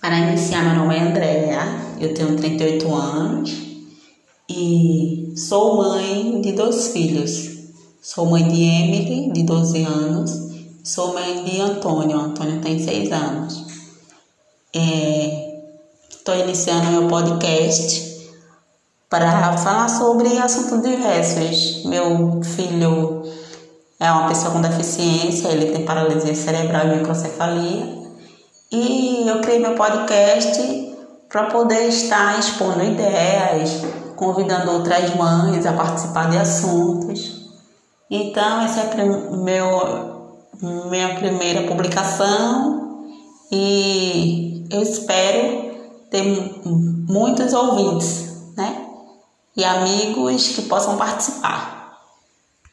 Para iniciar, meu nome é Andréa, eu tenho 38 anos e sou mãe de dois filhos. Sou mãe de Emily, de 12 anos, sou mãe de Antônio, Antônio tem 6 anos. Estou é, iniciando meu podcast para falar sobre assuntos diversos. Meu filho é uma pessoa com deficiência, ele tem paralisia cerebral e microcefalia e eu criei meu podcast para poder estar expondo ideias, convidando outras mães a participar de assuntos. Então, essa é meu, minha primeira publicação e eu espero ter muitos ouvintes, né? E amigos que possam participar.